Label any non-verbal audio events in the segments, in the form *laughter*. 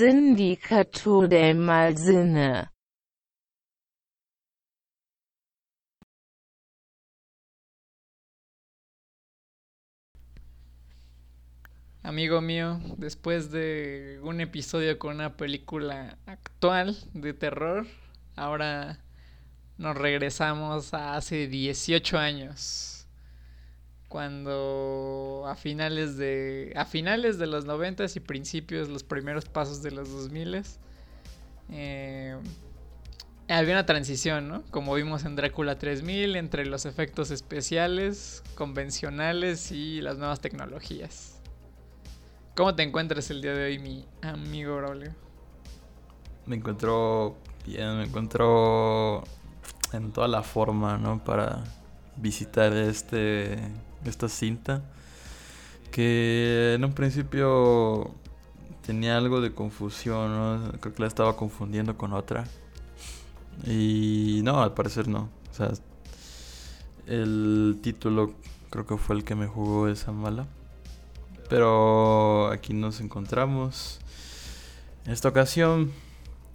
Sindicato del Malsinne Amigo mío, después de un episodio con una película actual de terror, ahora nos regresamos a hace 18 años. Cuando a finales de a finales de los 90 y principios los primeros pasos de los 2000 eh, había una transición, ¿no? Como vimos en Drácula 3000 entre los efectos especiales convencionales y las nuevas tecnologías. ¿Cómo te encuentras el día de hoy, mi amigo Braulio? Me encuentro bien, me encuentro en toda la forma, ¿no? Para visitar este esta cinta que en un principio tenía algo de confusión. Creo que la estaba confundiendo con otra. Y no, al parecer no. O sea, el título creo que fue el que me jugó esa mala. Pero aquí nos encontramos. En esta ocasión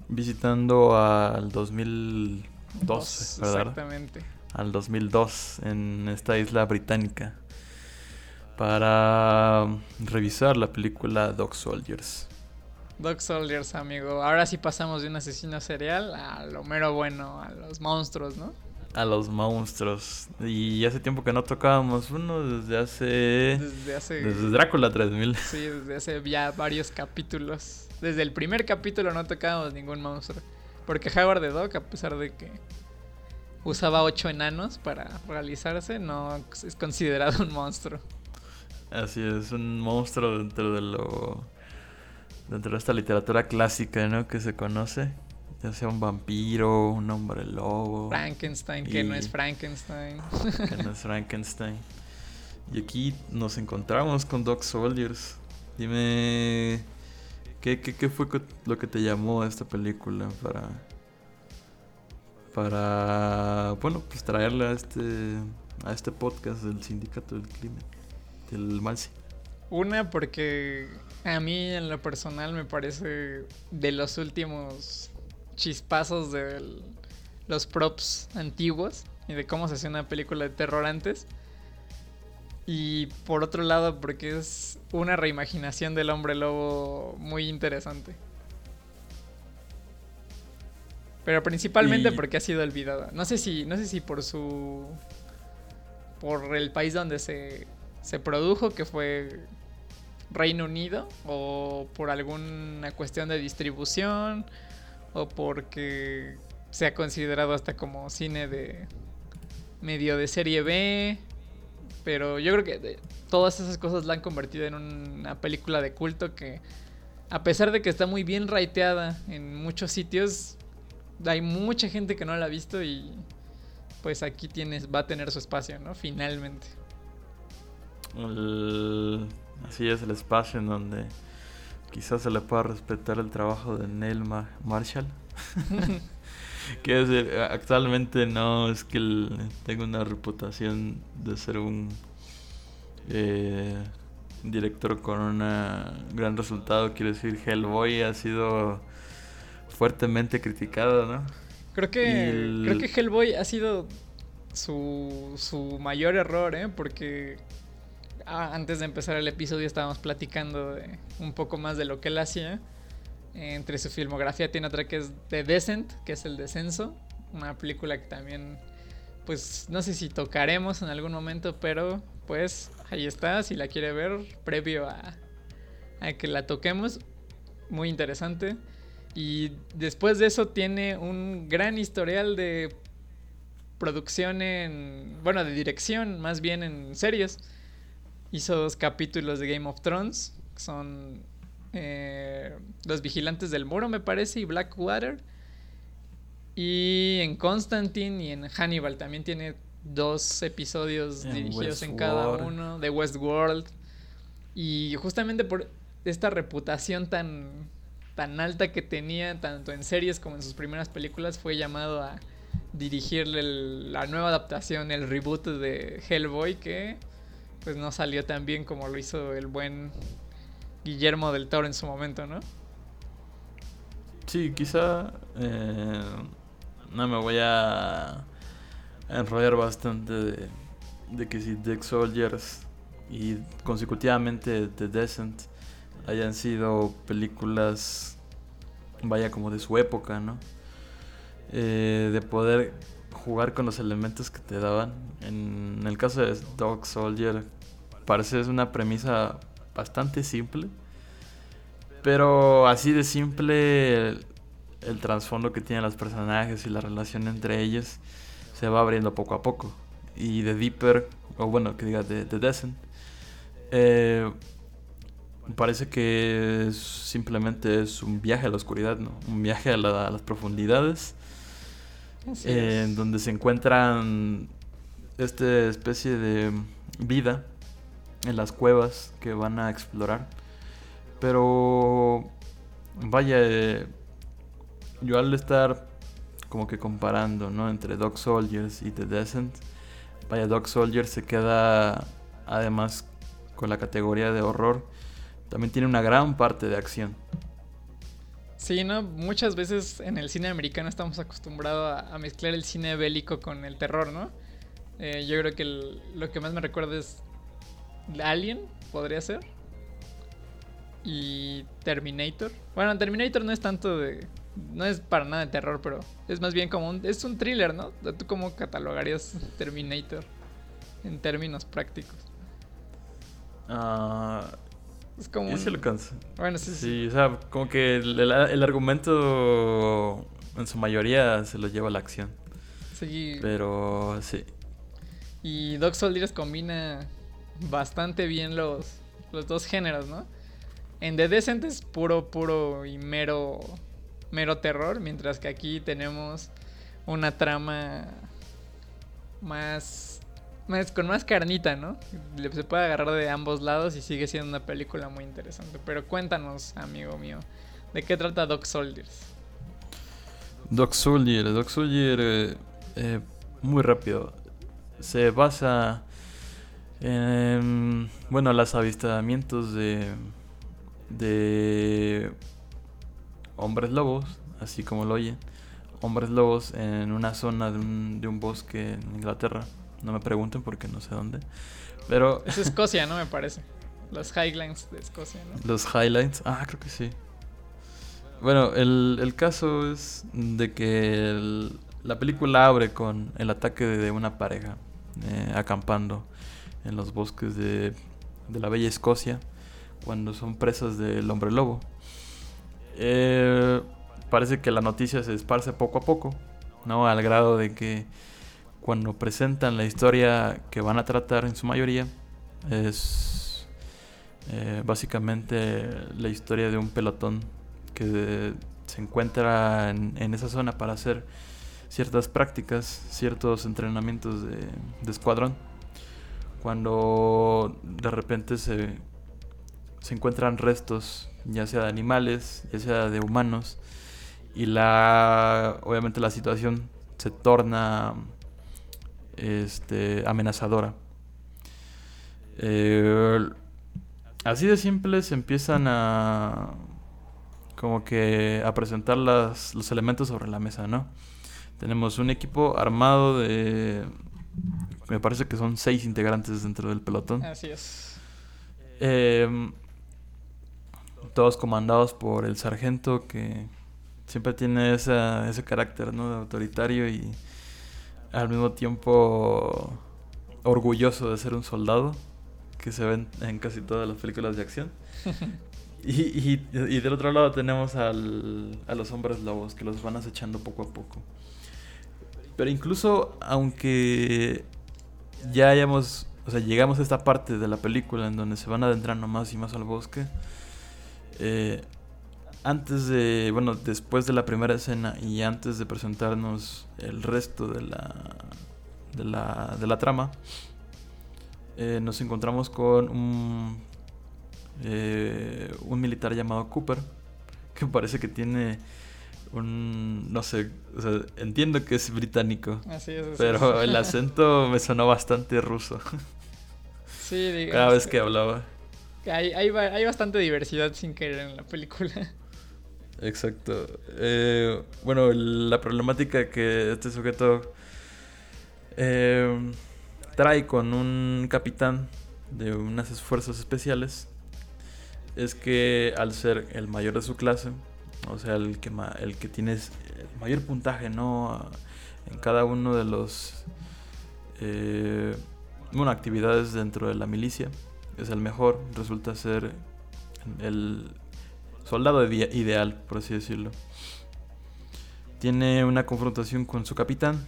visitando al 2012, ¿verdad? Exactamente. Al 2002 en esta isla británica para revisar la película Dog Soldiers. Dog Soldiers, amigo. Ahora sí pasamos de un asesino serial a lo mero bueno, a los monstruos, ¿no? a los monstruos. Y hace tiempo que no tocábamos uno, desde hace... Desde hace... Desde Drácula 3000. Sí, desde hace ya varios capítulos. Desde el primer capítulo no tocábamos ningún monstruo. Porque Howard the Dog, a pesar de que usaba ocho enanos para realizarse, no es considerado un monstruo. Así es, un monstruo dentro de lo... Dentro de esta literatura clásica, ¿no? Que se conoce ya sea un vampiro, un hombre lobo. Frankenstein, que no es Frankenstein. Que no es Frankenstein. Y aquí nos encontramos con Dog Soldiers. Dime, ¿qué, qué, qué fue lo que te llamó a esta película para, para, bueno, pues traerla a este, a este podcast del Sindicato del Crimen, del Malsi? Una, porque a mí en lo personal me parece de los últimos chispazos de los props antiguos y de cómo se hacía una película de terror antes. Y por otro lado, porque es una reimaginación del hombre lobo muy interesante. Pero principalmente porque ha sido olvidada. No sé si, no sé si por su. por el país donde se, se produjo, que fue Reino Unido, o por alguna cuestión de distribución o porque se ha considerado hasta como cine de medio de serie B. Pero yo creo que todas esas cosas la han convertido en una película de culto que, a pesar de que está muy bien raiteada en muchos sitios, hay mucha gente que no la ha visto y pues aquí tienes, va a tener su espacio, ¿no? Finalmente. así es el espacio en donde quizás se le pueda respetar el trabajo de Neil Marshall. *laughs* que actualmente no es que tenga una reputación de ser un eh, director con un gran resultado. Quiero decir, Hellboy ha sido fuertemente criticado, ¿no? Creo que, creo que Hellboy ha sido su, su mayor error, ¿eh? Porque Ah, antes de empezar el episodio estábamos platicando de un poco más de lo que él hacía. Entre su filmografía tiene otra que es The Descent, que es el descenso. Una película que también, pues no sé si tocaremos en algún momento, pero pues ahí está, si la quiere ver, previo a, a que la toquemos. Muy interesante. Y después de eso tiene un gran historial de producción en, bueno, de dirección, más bien en series hizo dos capítulos de Game of Thrones, que son eh, Los Vigilantes del Muro, me parece, y Blackwater. Y en Constantine y en Hannibal también tiene dos episodios dirigidos en cada uno, de Westworld. Y justamente por esta reputación tan, tan alta que tenía, tanto en series como en sus primeras películas, fue llamado a dirigir la nueva adaptación, el reboot de Hellboy que pues no salió tan bien como lo hizo el buen Guillermo del Toro en su momento, ¿no? Sí, quizá eh, no me voy a enrollar bastante de, de que si Deck Soldiers y consecutivamente The Descent hayan sido películas, vaya como de su época, ¿no? Eh, de poder jugar con los elementos que te daban. En el caso de Dog Soldier, parece es una premisa bastante simple. Pero así de simple el, trasfondo que tienen los personajes y la relación entre ellos se va abriendo poco a poco. Y de Deeper, o bueno, que diga de, The Descent, eh, parece que simplemente es un viaje a la oscuridad, ¿no? Un viaje a, las profundidades. en donde se encuentran esta especie de vida en las cuevas que van a explorar. Pero vaya, eh, yo al estar como que comparando, ¿no? Entre Dog Soldiers y The Descent, vaya, Dog Soldiers se queda además con la categoría de horror. También tiene una gran parte de acción. Sí, ¿no? Muchas veces en el cine americano estamos acostumbrados a, mezclar el cine bélico con el terror, ¿no? Eh, yo creo que lo que más me recuerda es Alien, podría ser. Y Terminator. Bueno, Terminator no es tanto de. No es para nada de terror, pero es más bien como un. Es un thriller, ¿no? ¿Tú cómo catalogarías Terminator en términos prácticos? Ah. Es como. Un... lo Bueno, sí, sí. o sea, como que el, el, argumento en su mayoría se lo lleva a la acción. Sí. Pero sí. Y Dog Soldiers combina bastante bien los, los dos géneros, ¿no? En The Descent es puro, puro y mero, mero terror, mientras que aquí tenemos una trama más, con más carnita, ¿no? Se puede agarrar de ambos lados y sigue siendo una película muy interesante. Pero cuéntanos, amigo mío, ¿de qué trata Dog Soldiers? Dog Soldier, Dog Soldier, eh, muy rápido. Se basa en, bueno, los avistamientos de de hombres lobos, así como lo oyen, hombres lobos en una zona de un, de un bosque en Inglaterra. No me pregunten porque no sé dónde. Pero... Es Escocia, ¿no? Me parece. Los Highlands de Escocia, ¿no? Los Highlands, ah, creo que sí. Bueno, el, el caso es de que la película abre con el ataque de, una pareja eh, acampando en los bosques de, de la bella Escocia cuando son presas del hombre lobo. Eh, parece que la noticia se esparce poco a poco, ¿no? Al grado de que cuando presentan la historia que van a tratar en su mayoría, es eh, básicamente la historia de un pelotón que se encuentra en, esa zona para hacer ciertas prácticas, ciertos entrenamientos de escuadrón. Cuando de repente se se encuentran restos, ya sea de animales, ya sea de humanos, y la obviamente la situación se torna este, amenazadora. Eh, así de simple se empiezan a como que a presentar las, los elementos sobre la mesa, ¿no? Tenemos un equipo armado de me parece que son seis integrantes dentro del pelotón. Así es. Eh, todos comandados por el sargento que siempre tiene ese carácter ¿no? de autoritario y al mismo tiempo orgulloso de ser un soldado que se ven en casi todas las películas de acción. *laughs* y, y, del otro lado tenemos al, a los hombres lobos que los van acechando poco a poco. Pero incluso aunque ya hayamos, o sea, llegamos a esta parte de la película en donde se van adentrando más y más al bosque, eh, antes de, bueno, después de la primera escena y antes de presentarnos el resto de la, de la, de la trama, eh, nos encontramos con un, eh, un militar llamado Cooper, que parece que tiene un, no sé, o sea, entiendo que es británico. Así es. así Pero es. el acento me sonó bastante ruso Sí, digamos cada vez que hablaba. que Hay, hay, ba- hay bastante diversidad sin querer en la película. Exacto. Eh, bueno, la problemática que este sujeto eh, trae con un capitán de unas fuerzas especiales es que al ser el mayor de su clase, o sea, el que, ma- el que tiene el mayor puntaje, ¿no? En cada uno de los... eh, actividades dentro de la milicia, es el mejor, resulta ser el soldado ide- ideal, por así decirlo. Tiene una confrontación con su capitán,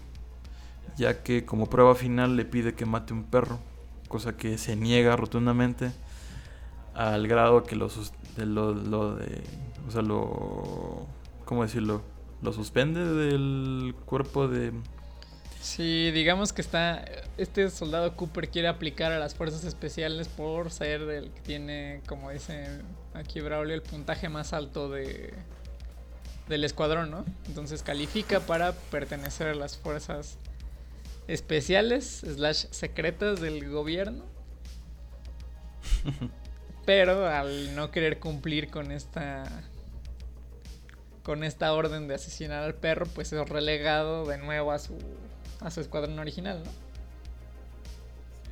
ya que como prueba final le pide que mate un perro, cosa que se niega rotundamente al grado que lo, de lo de, o sea, lo, ¿cómo decirlo? Lo suspende del cuerpo de... Sí, digamos que está. Este soldado Cooper quiere aplicar a las fuerzas especiales por ser el que tiene, como dice aquí Braulio, el puntaje más alto de del escuadrón, ¿no? Entonces califica para pertenecer a las fuerzas especiales slash secretas del gobierno. *laughs* Pero al no querer cumplir con esta con esta orden de asesinar al perro, pues es relegado de nuevo a su a su escuadrón original, ¿no?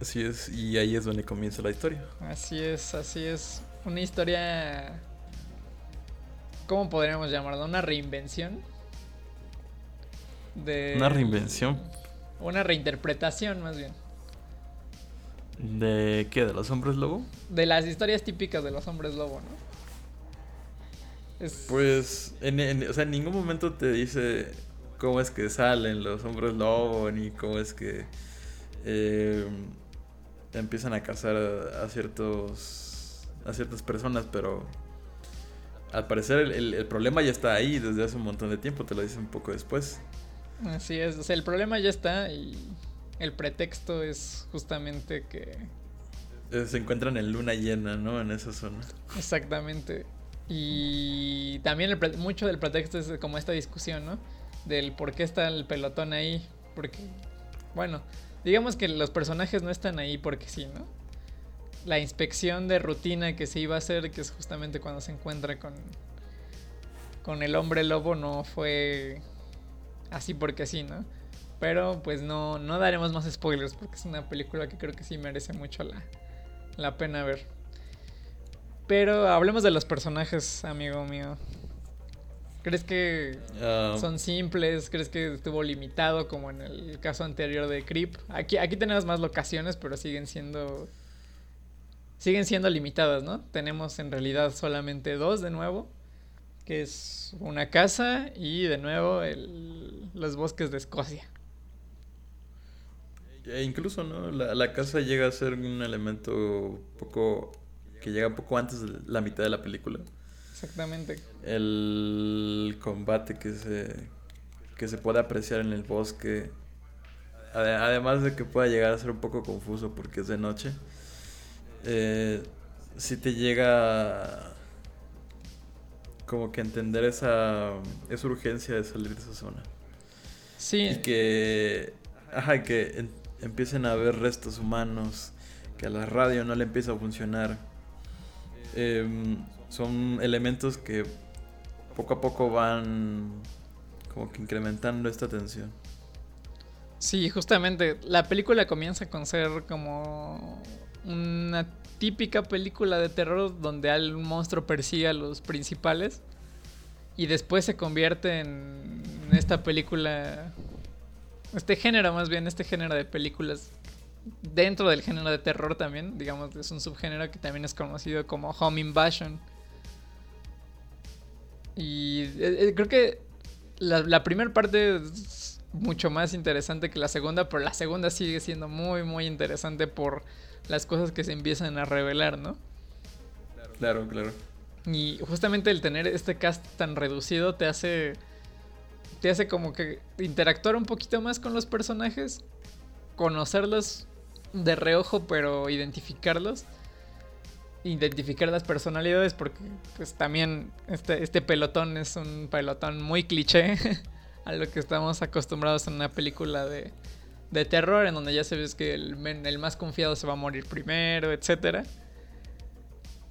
Así es, y ahí es donde comienza la historia. Así es, así es. Una historia. ¿Cómo podríamos llamarla? Una reinvención. De. Una reinvención. Una reinterpretación, más bien. ¿De qué? ¿De los hombres lobo? De las historias típicas de los hombres lobo, ¿no? Es- Pues, en, en- o sea, en ningún momento te dice cómo es que salen los hombres lobo, ni cómo es que eh, empiezan a cazar a, a ciertos a ciertas personas, pero al parecer el, el- el problema ya está ahí desde hace un montón de tiempo, te lo dice un poco después. Así es. O sea, el problema ya está y el pretexto es justamente que. Eh, Se encuentran en luna llena, ¿no? En esa zona. Exactamente. Y también el mucho del pretexto es como esta discusión, ¿no? Del por qué está el pelotón ahí. Porque, bueno, digamos que los personajes no están ahí porque sí, ¿no? La inspección de rutina que se iba a hacer, que es justamente cuando se encuentra con, con el hombre lobo, no fue así porque sí, ¿no? Pero pues no, no daremos más spoilers porque es una película que creo que sí merece mucho la, la pena ver. Pero hablemos de los personajes, amigo mío. ¿Crees que Ah, son simples? ¿Crees que estuvo limitado como en el caso anterior de Creep? Aquí, aquí tenemos más locaciones, pero siguen siendo. Siguen siendo limitadas, ¿no? Tenemos en realidad solamente dos de nuevo. Que es una casa y de nuevo el- los bosques de Escocia. E incluso, ¿no? La, la casa llega a ser un elemento poco... que llega un poco antes de la mitad de la película. Exactamente. El combate que se, que se puede apreciar en el bosque. Ade- Además de que pueda llegar a ser un poco confuso porque es de noche. Eh, si te llega como que entender esa, esa urgencia de salir de esa zona. Sí. Y que, ajá, que en- empiecen a haber restos humanos, que a la radio no le empieza a funcionar. Em, son elementos que poco a poco van como que incrementando esta tensión. Sí, justamente. La película comienza con ser como una típica película de terror donde al monstruo persigue a los principales y después se convierte en esta película, este género más bien, este género de películas dentro del género de terror también, digamos, es un subgénero que también es conocido como Home Invasion. Y eh, eh, creo que la, la primera parte es mucho más interesante que la segunda, pero la segunda sigue siendo muy, muy interesante por las cosas que se empiezan a revelar, ¿no? Claro, claro. Y justamente el tener este cast tan reducido te hace. Te hace como que interactuar un poquito más con los personajes. Conocerlos de reojo, pero identificarlos. Identificar las personalidades porque pues también este, este pelotón es un pelotón muy cliché *laughs* a lo que estamos acostumbrados en una película de, de terror en donde ya ve que el, el más confiado se va a morir primero, etcétera.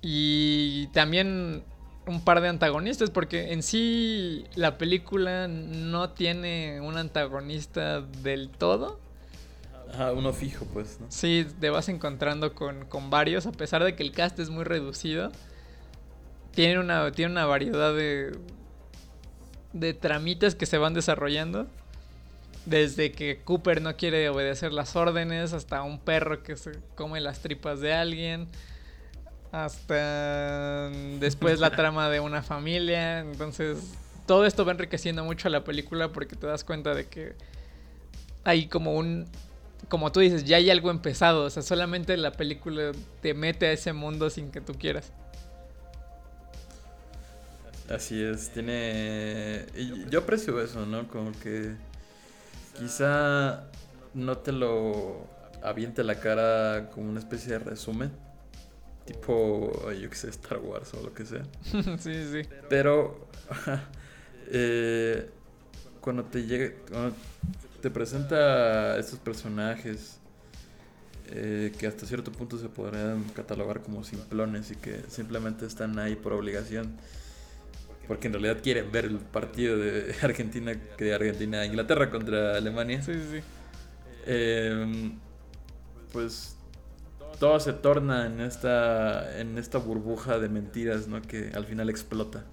Y también un par de antagonistas, porque en sí la película no tiene un antagonista del todo. Ajá, uno fijo, pues. ¿no? Sí, te vas encontrando con, varios, a pesar de que el cast es muy reducido. Tiene una, tiene una variedad de, de tramitas que se van desarrollando. Desde que Cooper no quiere obedecer las órdenes, hasta un perro que se come las tripas de alguien hasta después la *laughs* trama de una familia. Entonces, todo esto va enriqueciendo mucho a la película porque te das cuenta de que hay como un. Como tú dices, ya hay algo empezado. O sea, solamente la película te mete a ese mundo sin que tú quieras. Así es, tiene. Yo aprecio eso, ¿no? Como que. Quizá no te lo aviente la cara como una especie de resumen tipo, yo que sé, Star Wars o lo que sea. *laughs* sí, sí. Pero *laughs* eh, cuando te llega, cuando te presenta estos personajes eh, que hasta cierto punto se podrían catalogar como simplones y que simplemente están ahí por obligación. Porque en realidad quieren ver el partido de *laughs* Argentina, que de Argentina Inglaterra contra Alemania. Sí, sí. Eh, pues todo se torna en esta, en esta burbuja de mentiras, ¿no? Que al final explota.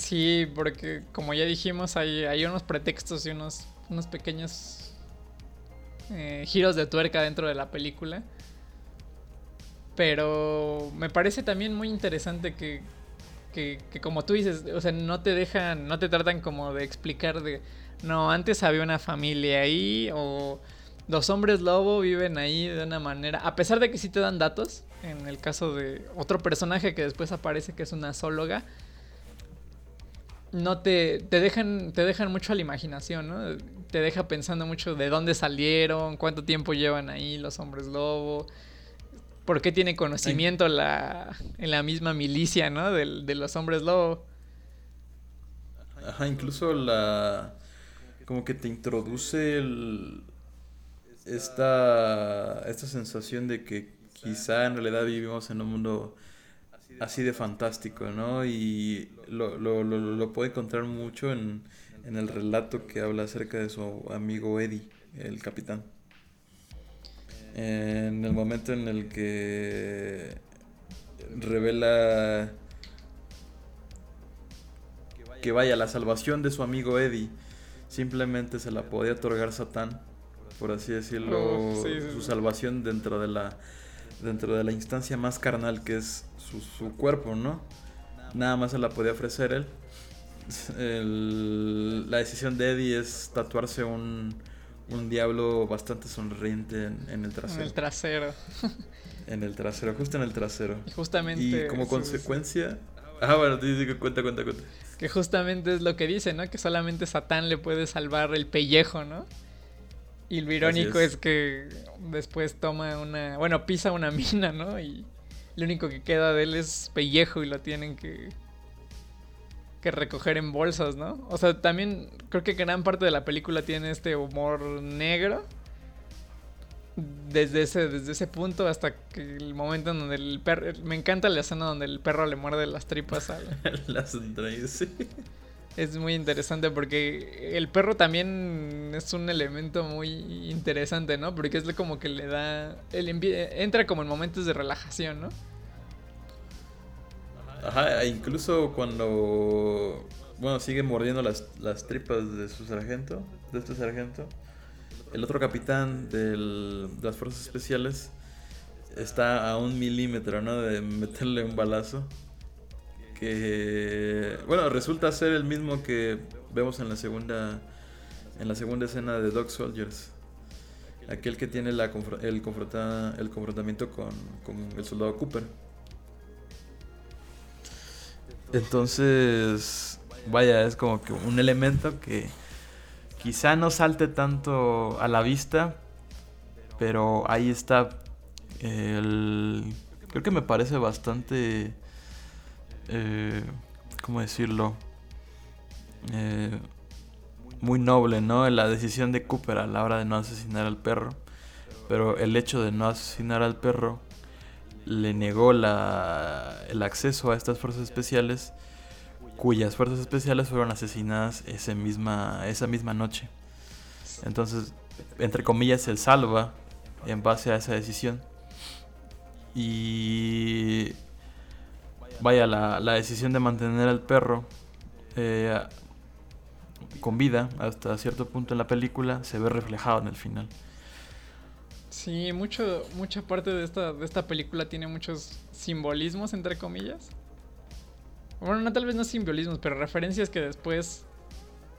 Sí, porque como ya dijimos, hay, unos pretextos y unos, unos pequeños eh, giros de tuerca dentro de la película. Pero me parece también muy interesante que, que, que, como tú dices, o sea, no te dejan, no te tratan como de explicar de, no, antes había una familia ahí o los hombres lobo viven ahí de una manera, a pesar de que sí te dan datos, en el caso de otro personaje que después aparece que es una zoóloga, no te, te dejan te dejan mucho a la imaginación, ¿no? Te deja pensando mucho de dónde salieron, cuánto tiempo llevan ahí los hombres lobo, por qué tiene conocimiento la, en la misma milicia, ¿no? De, de los hombres lobo. Ajá, incluso la como que te introduce el, esta, esta sensación de que quizá en realidad vivimos en un mundo así de fantástico, ¿no? Y lo, lo, lo, puede encontrar mucho en, en, el relato que habla acerca de su amigo Eddie, el capitán. En el momento en el que revela que vaya, la salvación de su amigo Eddie simplemente se la podía otorgar Satán por así decirlo, su salvación dentro de la dentro de la instancia más carnal que es su, cuerpo, ¿no? Nada más se la podía ofrecer él. la decisión de Eddie es tatuarse un, un diablo bastante sonriente en, el trasero. En el trasero. *laughs* en el trasero, justo en el trasero. Y justamente. Y como consecuencia. Ah, bueno, cuenta, cuenta, cuenta. Que justamente es lo que dice, ¿no? Que solamente Satán le puede salvar el pellejo, ¿no? Y lo irónico es. que después toma una. Bueno, pisa una *laughs* mina, ¿no? Y lo único que queda de él es pellejo y lo tienen que. que recoger en bolsas, ¿no? O sea, también creo que gran parte de la película tiene este humor negro. Desde ese, desde ese punto hasta que el momento en donde el perro. Me encanta la escena donde el perro le muerde las tripas a. *laughs* las entrañas, sí es muy interesante porque el perro también es un elemento muy interesante, ¿no? Porque es como que le da. Entra como en momentos de relajación, ¿no? Ajá, e incluso cuando. Bueno, sigue mordiendo las tripas de su sargento, de este sargento. El otro capitán de las fuerzas especiales está a un milímetro, ¿no? De meterle un balazo que bueno resulta ser el mismo que vemos en la segunda en la segunda escena de Dog Soldiers. Aquel que tiene el, confronta, el confrontamiento con, con el soldado Cooper. Entonces vaya es como que un elemento que quizá no salte tanto a la vista pero ahí está el creo que me parece bastante, eh, ¿cómo decirlo? Eh, muy noble, ¿no? La decisión de Cooper a la hora de no asesinar al perro. Pero el hecho de no asesinar al perro le negó la, el acceso a estas fuerzas especiales, cuyas fuerzas especiales fueron asesinadas ese misma, esa misma noche. Entonces, entre comillas, se salva en base a esa decisión. Y vaya, la, la decisión de mantener al perro eh, con vida hasta cierto punto en la película se ve reflejado en el final. Sí, mucho, mucha parte de esta, de esta película tiene muchos simbolismos, entre comillas. Bueno, no tal vez no simbolismos, pero referencias que después,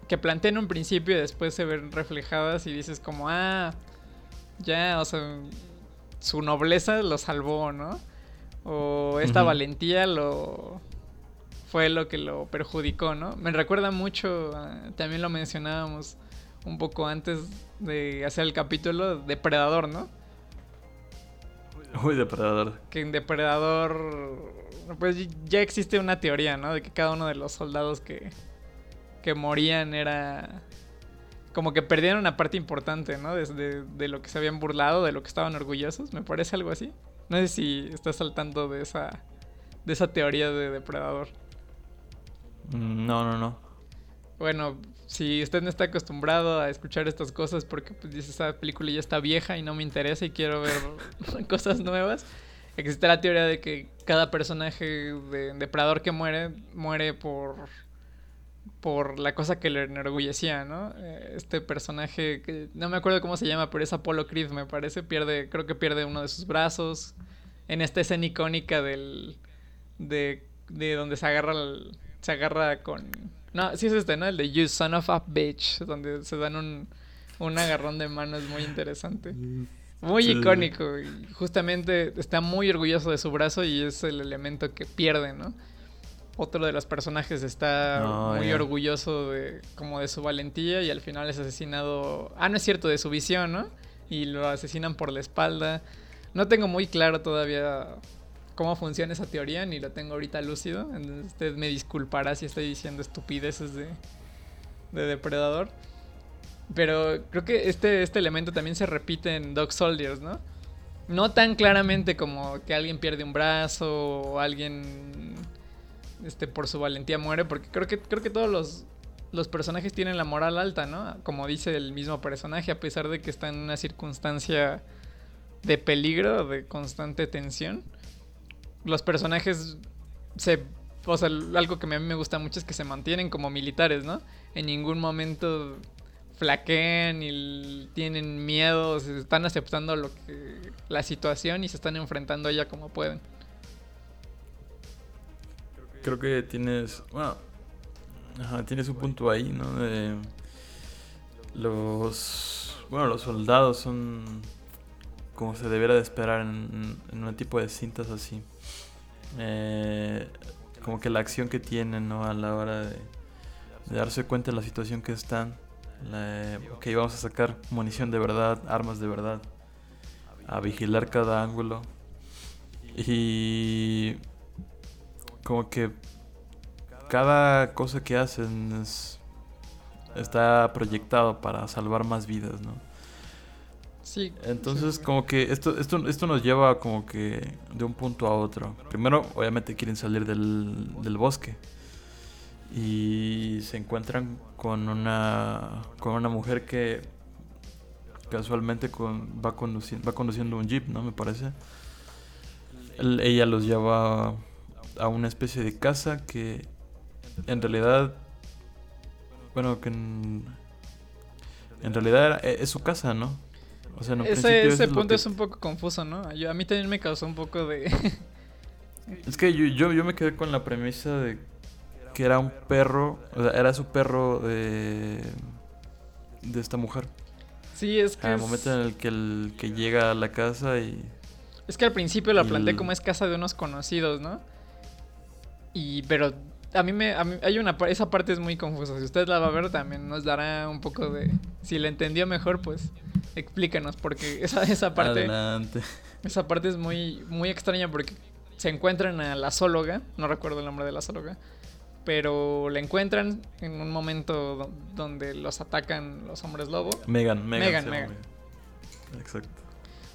que plantean un principio y después se ven reflejadas y dices como, ah, ya, o sea, su nobleza lo salvó, ¿no? O esta valentía lo, fue lo que lo perjudicó, ¿no? Me recuerda mucho, también lo mencionábamos un poco antes de hacer el capítulo, Depredador, ¿no? Uy, Depredador. Que en Depredador, pues ya existe una teoría, ¿no? De que cada uno de los soldados que, que morían era como que perdieron una parte importante, ¿no? De, de, lo que se habían burlado, de lo que estaban orgullosos, me parece algo así. No sé si estás saltando de esa, de esa teoría de depredador. Mm, no, no, no. Bueno, si usted no está acostumbrado a escuchar estas cosas porque pues, dice esta película ya está vieja y no me interesa y quiero ver *laughs* cosas nuevas, existe la teoría de que cada personaje de depredador que muere muere por por la cosa que le enorgullecía, ¿no? Eh, este personaje que no me acuerdo cómo se llama, pero es Apollo Creed, me parece, pierde creo que pierde uno de sus brazos en esta escena icónica del de, de donde se agarra el, se agarra con... No, sí es este, ¿no? El de You Son of a Bitch, donde se dan un, un agarrón de manos muy interesante. Muy icónico. Y justamente está muy orgulloso de su brazo y es el elemento que pierde, ¿no? Otro de los personajes está muy orgulloso de como de su valentía y al final es asesinado. Ah, no es cierto, de su visión, ¿no? Y lo asesinan por la espalda. No tengo muy claro todavía cómo funciona esa teoría, ni lo tengo ahorita lúcido. usted me disculpará si estoy diciendo estupideces de, de Depredador. Pero creo que este, este elemento también se repite en Dog Soldiers, ¿no? No tan claramente como que alguien pierde un brazo o alguien este, por su valentía muere, porque creo que, creo que todos los, los personajes tienen la moral alta, ¿no? Como dice el mismo personaje, a pesar de que está en una circunstancia de peligro, de constante tensión los personajes se... O sea, algo que a mí me gusta mucho es que se mantienen como militares, ¿no? En ningún momento flaquean y tienen miedo, están aceptando lo la situación y se están enfrentando a ella como pueden. Creo que tienes, bueno, tienes un punto ahí, ¿no? De los, bueno, los soldados son como se debiera de esperar en, en un tipo de cintas así. Eh, como que la acción que tienen ¿no? a la hora de, darse cuenta de la situación que están. ok, vamos a sacar munición de verdad, armas de verdad, a vigilar cada ángulo. Y como que cada cosa que hacen está proyectado para salvar más vidas, ¿no? Entonces, como que esto, esto, esto nos lleva como que de un punto a otro. Primero, obviamente quieren salir del, del bosque. Y se encuentran con una, con una mujer que casualmente con, va, conduciendo, va conduciendo un jeep, ¿no? Me parece. ella los lleva a una especie de casa que en realidad, bueno, que en, en realidad es su casa, ¿no? ese, ese punto es un poco confuso, ¿no? a mí también me causó un poco de... *laughs* es que yo, yo, me quedé con la premisa de que era un perro, o sea, era su perro de, de esta mujer. Sí, es que... Al momento en el que, el que llega a la casa y... Es que al principio lo planteé como es casa de unos conocidos, ¿no? Y, pero a mí me, hay una, esa parte es muy confusa. Si usted la va a ver también nos dará un poco de, si la entendió mejor, pues explícanos, porque esa, esa parte... Adelante. Esa parte es muy, muy extraña porque se encuentran a la zoóloga, no recuerdo el nombre de la zoóloga, pero la encuentran en un momento donde los atacan los hombres lobo. Megan, Megan. Megan, Exacto.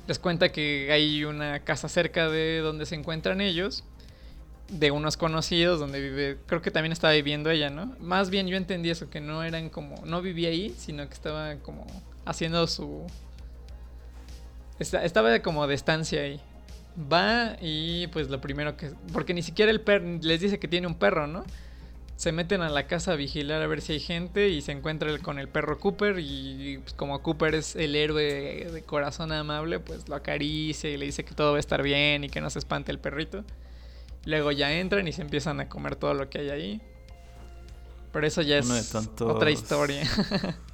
Les cuenta que hay una casa cerca de donde se encuentran ellos, de unos conocidos donde vive, creo que también estaba viviendo ella, ¿no? Más bien yo entendí eso, que no eran como, no vivía ahí, sino que estaba como haciendo su... Estaba como de estancia ahí. Va y pues lo primero que... Porque ni siquiera el perro les dice que tiene un perro, ¿no? se meten a la casa a vigilar a ver si hay gente y se encuentra con el perro Cooper y pues, como Cooper es el héroe de corazón amable, pues lo acaricia y le dice que todo va a estar bien y que no se espante el perrito. Luego ya entran y se empiezan a comer todo lo que hay ahí. Pero eso ya es otra historia. *laughs*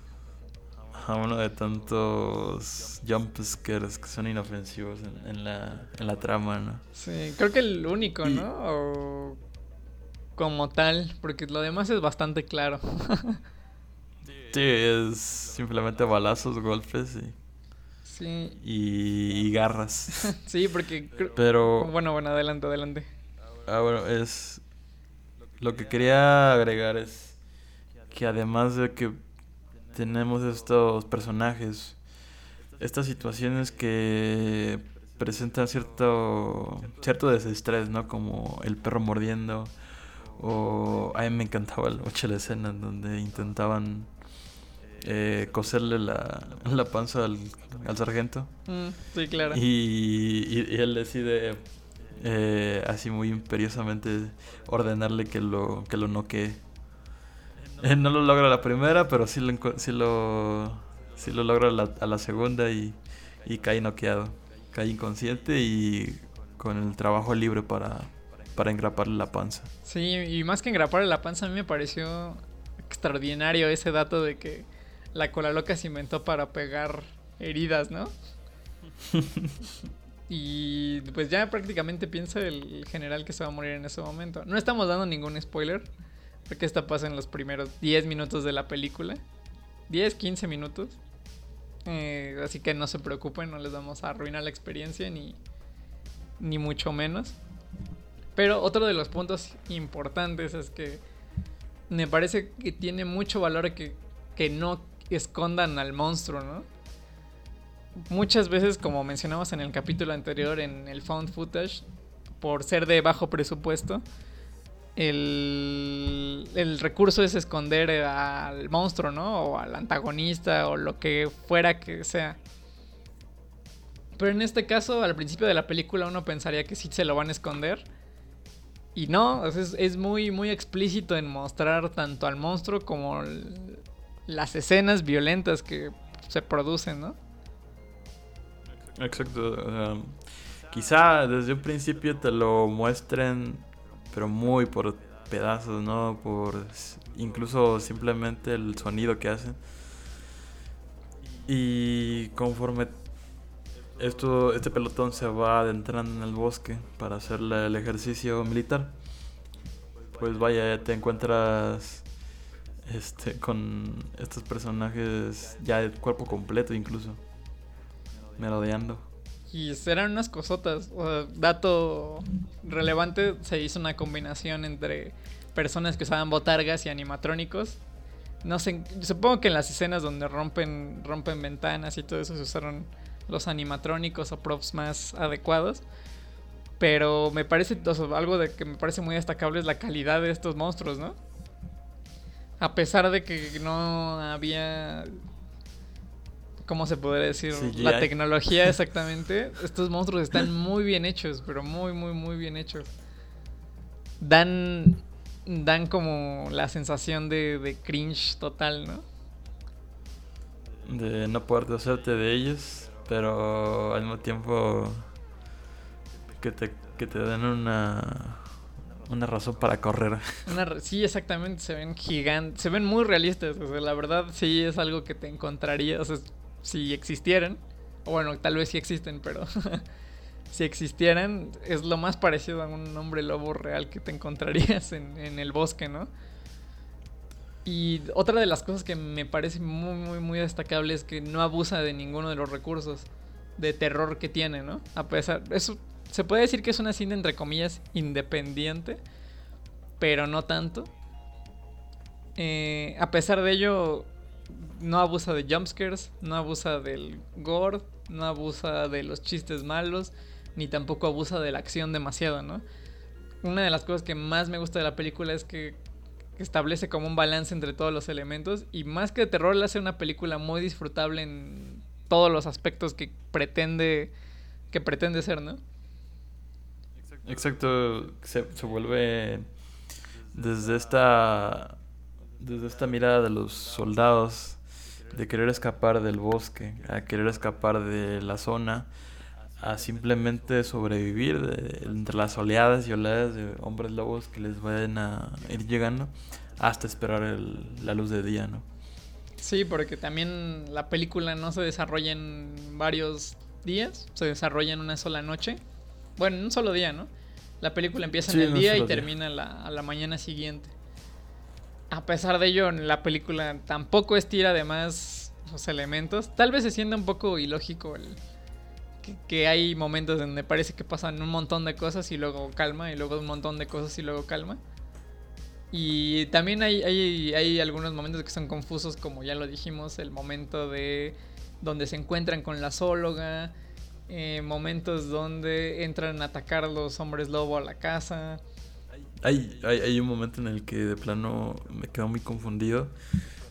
a uno de tantos jump scares que son inofensivos en, la, en la trama, ¿no? Sí, creo que el único, ¿no? O como tal, porque lo demás es bastante claro. *laughs* sí, es simplemente balazos, golpes y... Sí. Y, garras. *laughs* sí, porque... Pero... Bueno, bueno, adelante, adelante. Ah, bueno, es... Lo que quería agregar es que además de que tenemos estos personajes, estas situaciones que presentan cierto cierto desestrés, ¿no? Como el perro mordiendo, o a mí me encantaba mucho la escena en donde intentaban eh, coserle la, la panza al, al sargento. Mm, sí, claro. Y, y, él decide eh, así muy imperiosamente ordenarle que lo, que lo noquee. Eh, no lo logra la primera, pero sí lo, sí lo, sí lo logra a la segunda y, y cae noqueado. Cae inconsciente y con el trabajo libre para, para engraparle la panza. Sí, y más que engraparle la panza, a mí me pareció extraordinario ese dato de que la cola loca se inventó para pegar heridas, ¿no? *laughs* y pues ya prácticamente piensa el general que se va a morir en ese momento. No estamos dando ningún spoiler, porque esta pasa en los primeros 10 minutos de la película. 10, 15 minutos. Eh, así que no se preocupen, no les vamos a arruinar la experiencia ni, ni mucho menos. Pero otro de los puntos importantes es que me parece que tiene mucho valor que, que no escondan al monstruo, ¿no? Muchas veces, como mencionamos en el capítulo anterior, en el found footage, por ser de bajo presupuesto, el, el, recurso es esconder al monstruo, ¿no? O al antagonista o lo que fuera que sea. Pero en este caso, al principio de la película uno pensaría que sí se lo van a esconder. Y no, es, es muy, muy explícito en mostrar tanto al monstruo como las escenas violentas que se producen, ¿no? Exacto. quizá desde un principio te lo muestren, pero muy por pedazos, ¿no? Por incluso simplemente el sonido que hacen. Y conforme esto, este pelotón se va adentrando en el bosque para hacer el ejercicio militar. Pues vaya, te encuentras este con estos personajes ya de cuerpo completo incluso. Merodeando. Y eran unas cosotas. dato relevante, se hizo una combinación entre personas que usaban botargas y animatrónicos. No sé, supongo que en las escenas donde rompen, rompen ventanas y todo eso se usaron los animatrónicos o props más adecuados. Pero me parece, algo de que me parece muy destacable es la calidad de estos monstruos, ¿no? A pesar de que no había ¿cómo se podría decir? La tecnología *laughs* exactamente. Estos monstruos están muy bien hechos, pero muy, muy, muy bien hechos. Dan, dan como la sensación de, de cringe total, ¿no? De no poder hacerte de ellos pero al mismo tiempo que te, que te den una una razón para correr. *laughs* sí, exactamente, se ven gigantes, se ven muy realistas, o sea, la verdad sí es algo que te encontrarías, o sea, si existieran, bueno, tal vez sí existen, pero *laughs* si existieran, es lo más parecido a un hombre lobo real que te encontrarías en, en el bosque, ¿no? Y otra de las cosas que me parece muy, muy, muy destacable es que no abusa de ninguno de los recursos. de terror que tiene, ¿no? A pesar, eso se puede decir que es una cinta entre comillas independiente, pero no tanto. Eh, a pesar de ello, no abusa de jumpscares, no abusa del gore, no abusa de los chistes malos, ni tampoco abusa de la acción demasiado, ¿no? Una de las cosas que más me gusta de la película es que establece como un balance entre todos los elementos y más que de terror le hace una película muy disfrutable en todos los aspectos que pretende que pretende ser, ¿no? Exacto, se, se vuelve desde esta desde esta mirada de los soldados de querer escapar del bosque, a querer escapar de la zona, a simplemente sobrevivir entre las oleadas y oleadas de hombres lobos que les vayan a ir llegando hasta esperar la luz de día, ¿no? Sí, porque también la película no se desarrolla en varios días, se desarrolla en una sola noche. Bueno, en un solo día, ¿no? La película empieza en el día y termina a la mañana siguiente. A pesar de ello, la película tampoco estira de más los elementos. Tal vez se sienta un poco ilógico que, hay momentos donde parece que pasan un montón de cosas y luego calma, y luego un montón de cosas y luego calma. Y también hay, algunos momentos que son confusos, como ya lo dijimos, el momento de donde se encuentran con la zoóloga, eh, momentos donde entran a atacar los hombres lobo a la casa. Hay, hay, hay, un momento en el que de plano me quedo muy confundido,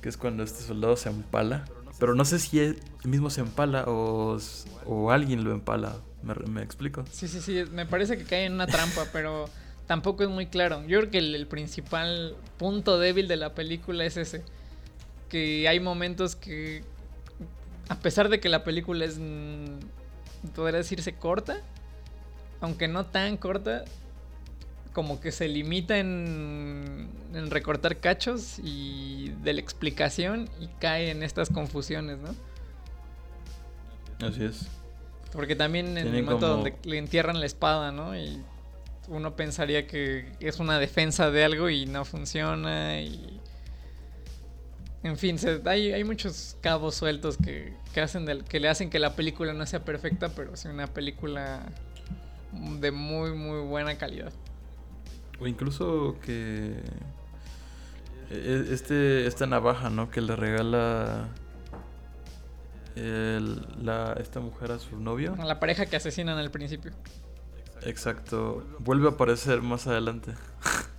que es cuando este soldado se empala pero no sé si él mismo se empala o, alguien lo empala. ¿Me, explico? Sí, sí, sí. Me parece que cae en una trampa, *laughs* pero tampoco es muy claro. Yo creo que el, principal punto débil de la película es ese. Que hay momentos que, a pesar de que la película es, mm, podría decirse corta, aunque no tan corta, como que se limita en, recortar cachos y de la explicación y cae en estas confusiones, ¿no? Así es. Porque también en el momento donde le entierran la espada, ¿no? Y uno pensaría que es una defensa de algo y no funciona y... En fin, hay, hay, muchos cabos sueltos que, que, hacen que le hacen que la película no sea perfecta, pero sí una película de muy, muy buena calidad. O incluso que e, este esta navaja, ¿no? Que le regala la, esta mujer a su novio. La pareja que asesinan al principio. Exacto. Vuelve a aparecer más adelante. *laughs*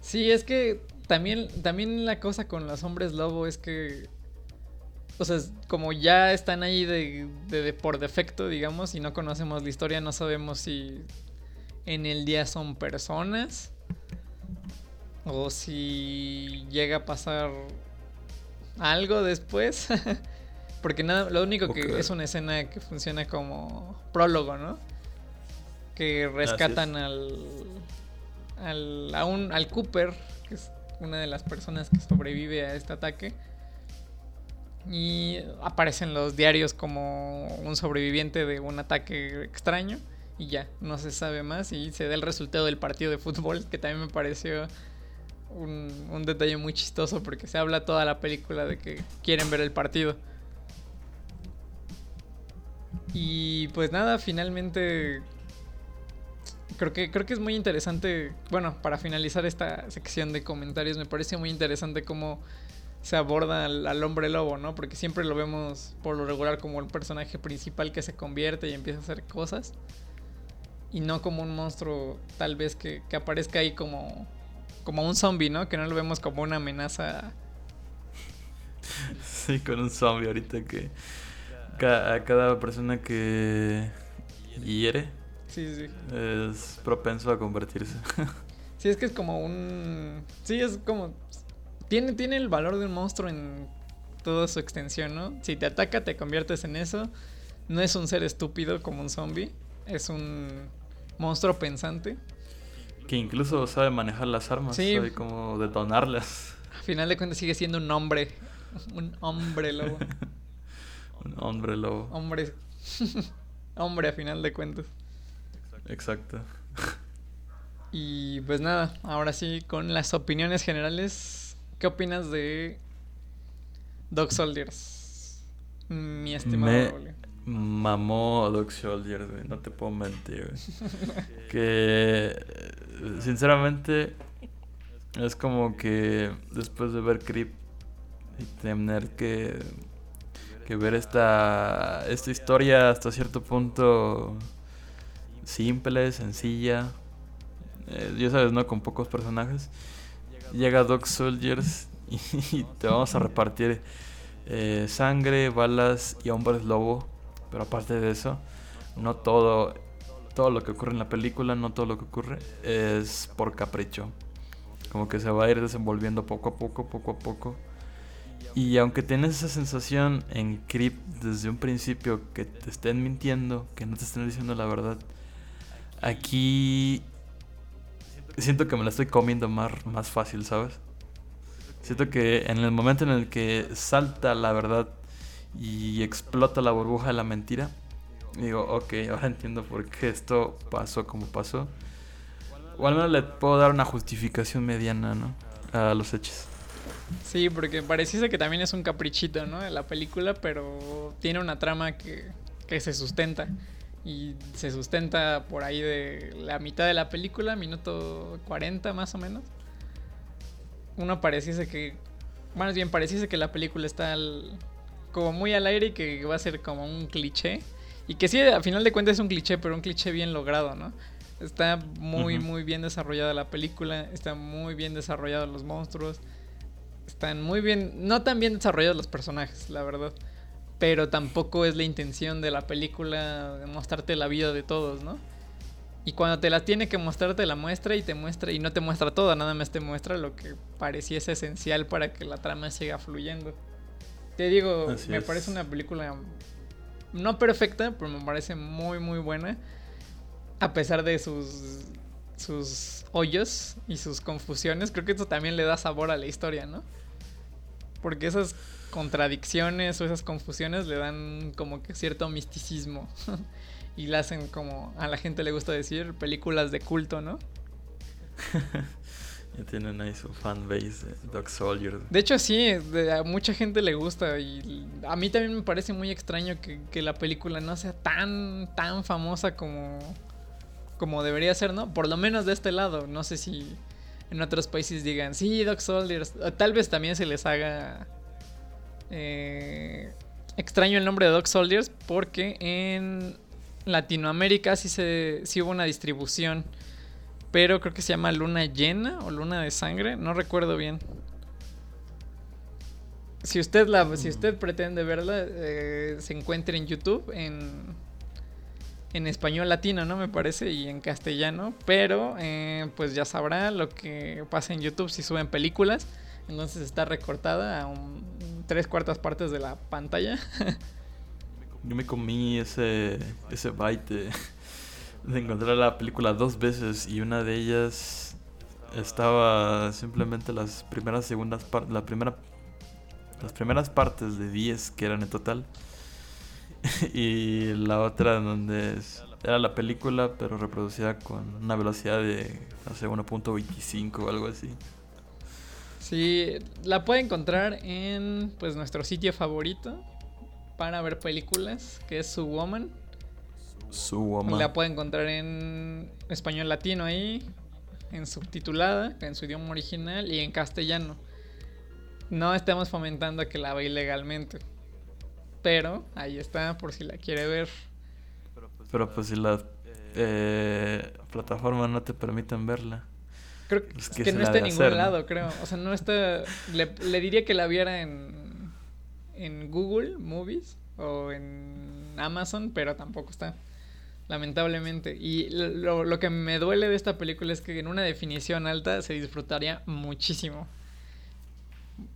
Sí, es que también, también la cosa con los hombres lobo es que. O sea, como ya están ahí de, de por defecto, digamos, y no conocemos la historia, no sabemos si en el día son personas o si llega a pasar algo después. *laughs* Porque nada, lo único que es una escena que funciona como prólogo, ¿no? Que rescatan al, al, a un, al Cooper, que es una de las personas que sobrevive a este ataque. Y aparecen los diarios como un sobreviviente de un ataque extraño. Y ya, no se sabe más. Y se da el resultado del partido de fútbol, que también me pareció un, detalle muy chistoso porque se habla toda la película de que quieren ver el partido. Y pues nada, finalmente creo que creo que es muy interesante, bueno, para finalizar esta sección de comentarios me parece muy interesante cómo se aborda al, hombre lobo, ¿no? Porque siempre lo vemos por lo regular como el personaje principal que se convierte y empieza a hacer cosas. Y no como un monstruo tal vez que, que aparezca ahí como como un zombie, ¿no? Que no lo vemos como una amenaza. Sí, con un zombie ahorita que a cada persona que hiere sí, sí. es propenso a convertirse. *laughs* Sí, es que es como un... Sí, es como... Tiene, tiene el valor de un monstruo en toda su extensión, ¿no? Si te ataca, te conviertes en eso. No es un ser estúpido como un zombie. Es un monstruo pensante. Que incluso sabe manejar las armas, sabe cómo detonarlas. A final de cuentas sigue siendo un hombre. Un hombre lobo. *laughs* un hombre lobo. Hombre. *laughs* hombre a final de cuentas. Exacto. y pues nada, ahora sí, con las opiniones generales, ¿qué opinas de Dog Soldiers? Mi estimado me, mamó Doc Soldier, güey. No te puedo mentir, *laughs* que sinceramente es como que después de ver Creep y tener que, que ver esta, esta historia hasta cierto punto simple, sencilla, eh, ya sabes, ¿no? Con pocos personajes. Llega Doc Soldiers *laughs* y, te vamos a repartir eh, sangre, balas y hombres lobo. Pero aparte de eso, no todo, todo lo que ocurre en la película, no todo lo que ocurre es por capricho. Como que se va a ir desenvolviendo poco a poco, poco a poco. Y aunque tienes esa sensación en Creep desde un principio que te estén mintiendo, que no te estén diciendo la verdad, aquí siento que me la estoy comiendo más, más fácil, ¿sabes? Siento que en el momento en el que salta la verdad y explota la burbuja de la mentira, digo, ok, ahora entiendo por qué esto pasó como pasó. O al menos le puedo dar una justificación mediana, ¿no? A los hechos. Sí, porque pareciese que también es un caprichito, ¿no? De la película, pero tiene una trama que, que se sustenta y se sustenta por ahí de la mitad de la película, minuto 40 más o menos. Uno pareciese que, más bien pareciese que la película está como muy al aire y que va a ser como un cliché. Y que sí, a final de cuentas es un cliché, pero un cliché bien logrado, ¿no? Está muy, muy bien desarrollada la película, está muy bien desarrollados los monstruos, están muy bien, no tan bien desarrollados los personajes, la verdad pero tampoco es la intención de la película mostrarte la vida de todos, ¿no? Y cuando te la tiene que mostrar, te la muestra y te muestra y no te muestra todo, nada más te muestra lo que pareciese esencial para que la trama siga fluyendo. Te digo, me parece una película no perfecta, pero me parece muy muy buena a pesar de sus sus hoyos y sus confusiones, creo que eso también le da sabor a la historia, ¿no? Porque esas contradicciones o esas confusiones le dan como que cierto misticismo *laughs* y le hacen como a la gente le gusta decir películas de culto, ¿no? *laughs* ya tienen ahí su fanbase de Dog Soldier. De hecho sí, a mucha gente le gusta y a mí también me parece muy extraño que, que la película no sea tan tan famosa como como debería ser, ¿no? Por lo menos de este lado, no sé si en otros países digan, sí, Dog Soldiers, tal vez también se les haga eh, extraño el nombre de Dog Soldiers porque en Latinoamérica sí, se, sí hubo una distribución. Pero creo que se llama Luna Llena o Luna de Sangre. No recuerdo bien. Si usted, la, si usted pretende verla, eh, se encuentra en YouTube en, en español latino, ¿no? Me parece, y en castellano. Pero, eh, pues ya sabrá lo que pasa en YouTube si suben películas. Entonces está recortada a un, tres cuartas partes de la pantalla. *laughs* Yo me comí ese, ese byte de, encontrar la película dos veces y una de ellas estaba simplemente las primeras segundas partes, la primera las primeras partes de 10 que eran en total *laughs* y la otra donde era la película pero reproducida con una velocidad de no sé 1.25 o algo así. Sí, la puede encontrar en pues nuestro sitio favorito para ver películas, que es Su Woman. Su Woman. La puede encontrar en español latino ahí, en subtitulada, en su idioma original y en castellano. No estamos fomentando que la vea ilegalmente. Pero ahí está por si la quiere ver. Pero pues si la eh, plataforma no te permiten verla. Creo que, no está en ningún lado, creo. O sea, no está. Le, diría que la viera en, en Google Movies o en Amazon, pero tampoco está. Lamentablemente. Y lo, lo que me duele de esta película es que en una definición alta se disfrutaría muchísimo.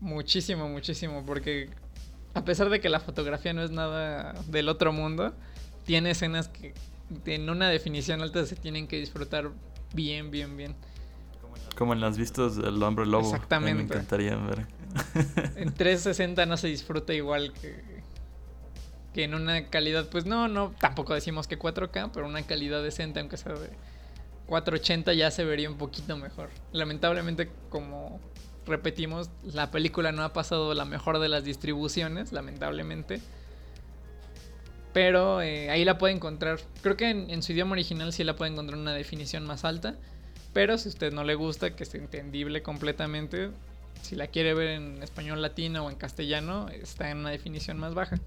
Muchísimo, muchísimo. Porque a pesar de que la fotografía no es nada del otro mundo, tiene escenas que en una definición alta se tienen que disfrutar bien, bien, bien. Como en las vistas del hombre lobo. Exactamente. Me encantaría ver. En 360 no se disfruta igual que, que en una calidad, pues no, no, tampoco decimos que 4K, pero una calidad decente, aunque sea de 480 ya se vería un poquito mejor. Lamentablemente, como repetimos, la película no ha pasado la mejor de las distribuciones, lamentablemente. Pero eh, ahí la puede encontrar. Creo que en, su idioma original sí la puede encontrar una definición más alta. Pero si a usted no le gusta, que es entendible completamente, si la quiere ver en español latino o en castellano, está en una definición más baja.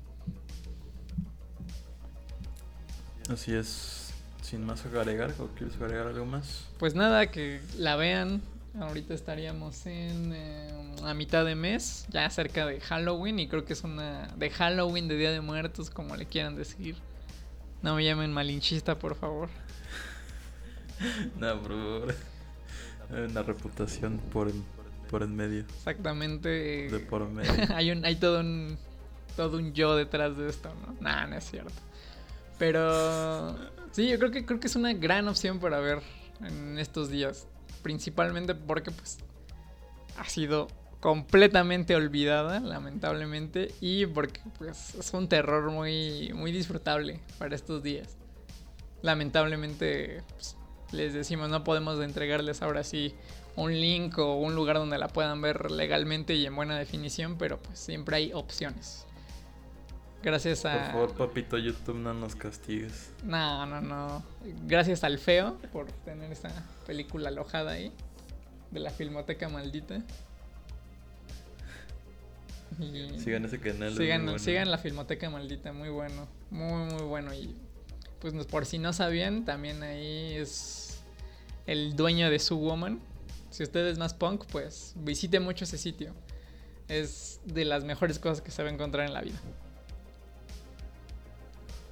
Así es. Sin más agregar, ¿o quieres agregar algo más? Pues nada, que la vean. Ahorita estaríamos en eh, a mitad de mes, ya cerca de Halloween, y creo que es una de Halloween, de Día de Muertos, como le quieran decir. No me llamen malinchista, por favor. no, por favor. Una reputación por el medio. Exactamente. De por medio. *laughs* hay, un, hay todo un todo un yo detrás de esto, ¿no? Nah, no es cierto. Pero sí, yo creo que creo que es una gran opción para ver en estos días, principalmente porque pues ha sido completamente olvidada, lamentablemente, y porque pues es un terror muy muy disfrutable para estos días. Lamentablemente pues, les decimos no podemos entregarles ahora sí un link o un lugar donde la puedan ver legalmente y en buena definición, pero pues siempre hay opciones. Gracias a. Por favor, papito YouTube, no nos castigues. No, no, no. Gracias al feo por tener esa película alojada ahí. De la filmoteca maldita. sigan ese canal. Sigan, sigan la filmoteca maldita, muy bueno. Muy, muy bueno. Y pues por si no sabían, también ahí es el dueño de su woman. Si usted es más punk, pues visite mucho ese sitio. Es de las mejores cosas que se va a encontrar en la vida.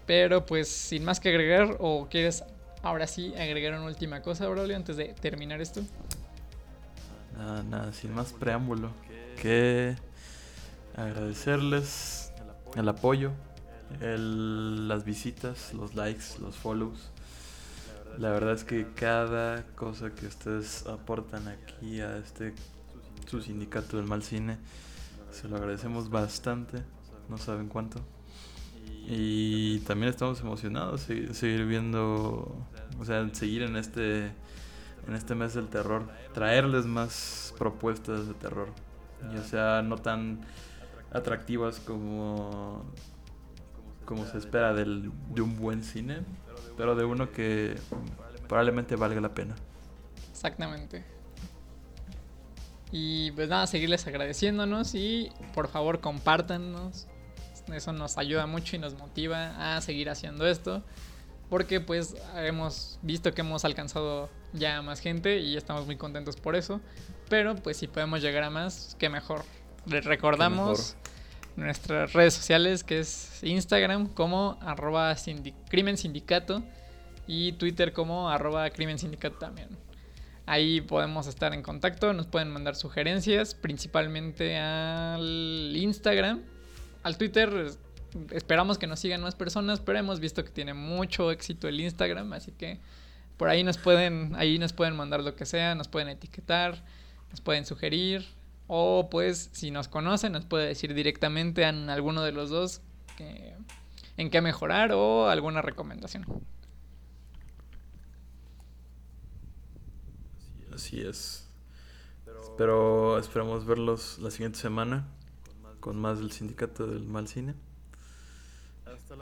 Pero pues sin más que agregar, o quieres ahora sí agregar una última cosa, Braulio, antes de terminar esto. Nada, nada, sin más preámbulo. Que agradecerles el apoyo, las visitas, los likes, los follows. La verdad es que cada cosa que ustedes aportan aquí a este su sindicato del mal cine, se lo agradecemos bastante. No saben cuánto. Y también estamos emocionados de seguir viendo, o sea, seguir en este, en este mes del terror, traerles más propuestas de terror, ya sea no tan atractivas como, como se espera del, de un buen cine, pero de uno que probablemente valga la pena. Exactamente. Y pues nada, seguirles agradeciéndonos y por favor compártanos eso nos ayuda mucho y nos motiva a seguir haciendo esto. Porque pues hemos visto que hemos alcanzado ya más gente y estamos muy contentos por eso. Pero pues si podemos llegar a más, qué mejor. Les recordamos nuestras redes sociales que es Instagram como arroba crimen sindicato y Twitter como arroba crimen sindicato también. Ahí podemos estar en contacto, nos pueden mandar sugerencias, principalmente al Instagram al Twitter esperamos que nos sigan más personas, pero hemos visto que tiene mucho éxito el Instagram, así que por ahí nos pueden, ahí nos pueden mandar lo que sea, nos pueden etiquetar, nos pueden sugerir, o pues si nos conocen, nos puede decir directamente en alguno de los dos en qué mejorar o alguna recomendación. Así es. Pero esperamos verlos la siguiente semana con más del sindicato del mal cine.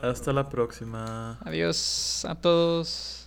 Hasta la próxima. Adiós a todos.